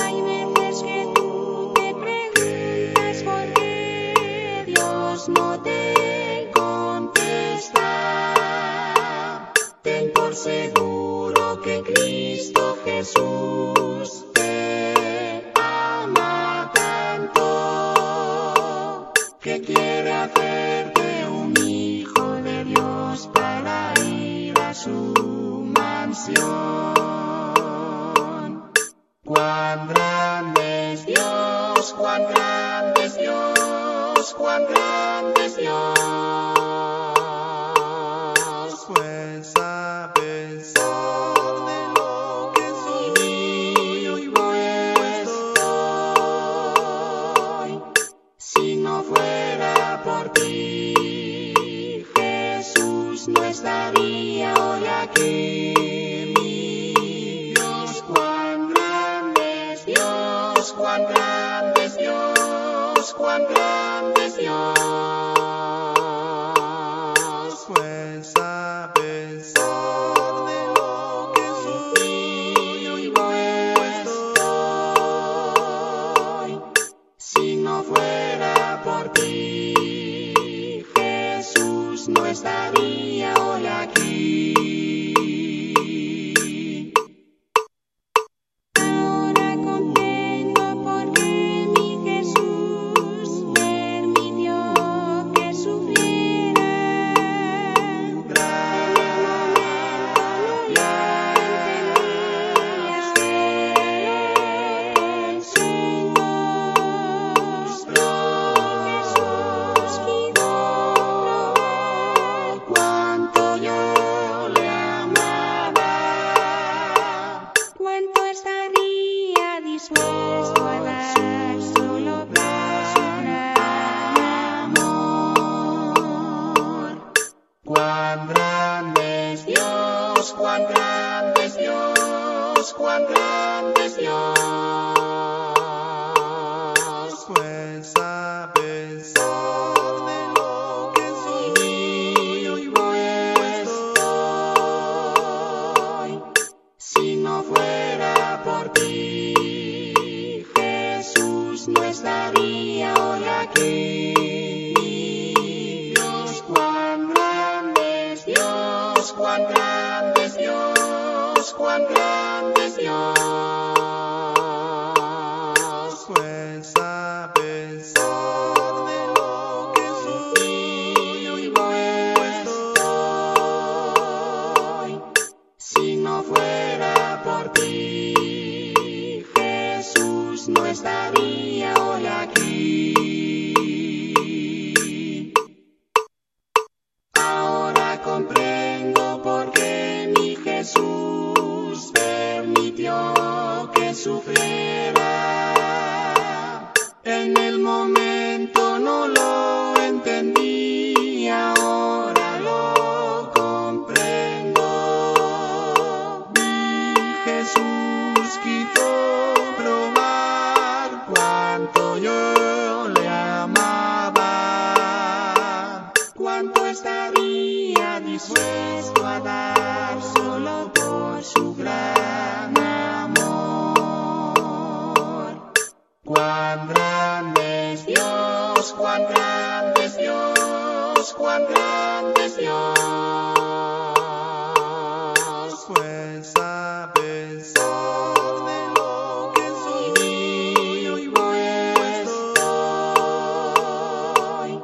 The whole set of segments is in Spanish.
Hay veces que tú te preguntas por qué Dios no te contesta. Ten por seguro que Cristo Jesús Cuán grande es Dios, cuán grande es Dios, cuán grande es Dios. Pues sabes todo de lo que soy y pues soy. Si no fuera por ti, Jesús no estaría hoy aquí. a pesar de lo que soy hoy estoy. Si no fuera por ti, Jesús no estaría. sufrir. Cuán grande es Dios, cuán grande es Dios, cuán grande es Dios. Pues sabes todo de lo que soy y pues doy.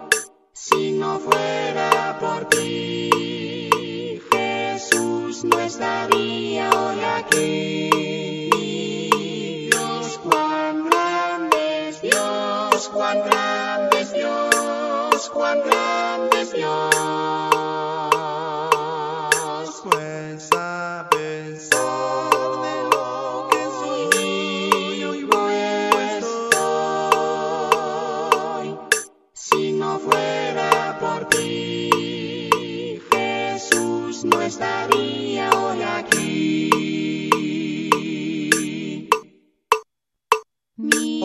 Si no fuera por ti, Jesús no estaría.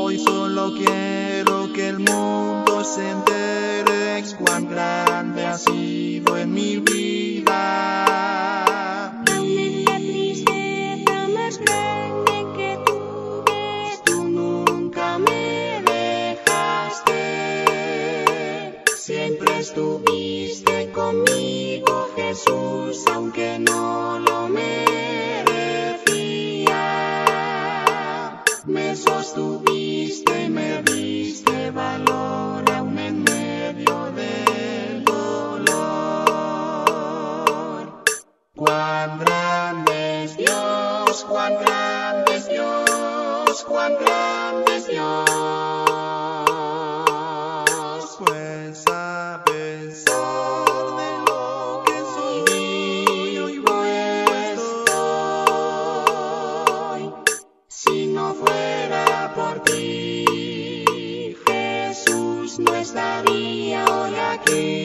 Hoy solo quiero que el mundo se entere cuán grande ha sido en mi vida. Aunque la tristeza más grande que tuve, tú nunca me dejaste. Siempre estuviste conmigo, Jesús, aunque no lo Cuán grande es Dios, cuán grande es Dios, cuán grande es Dios. Pues a pesar de lo que soy, hoy estoy. Si no fuera por ti, Jesús no estaría hoy aquí.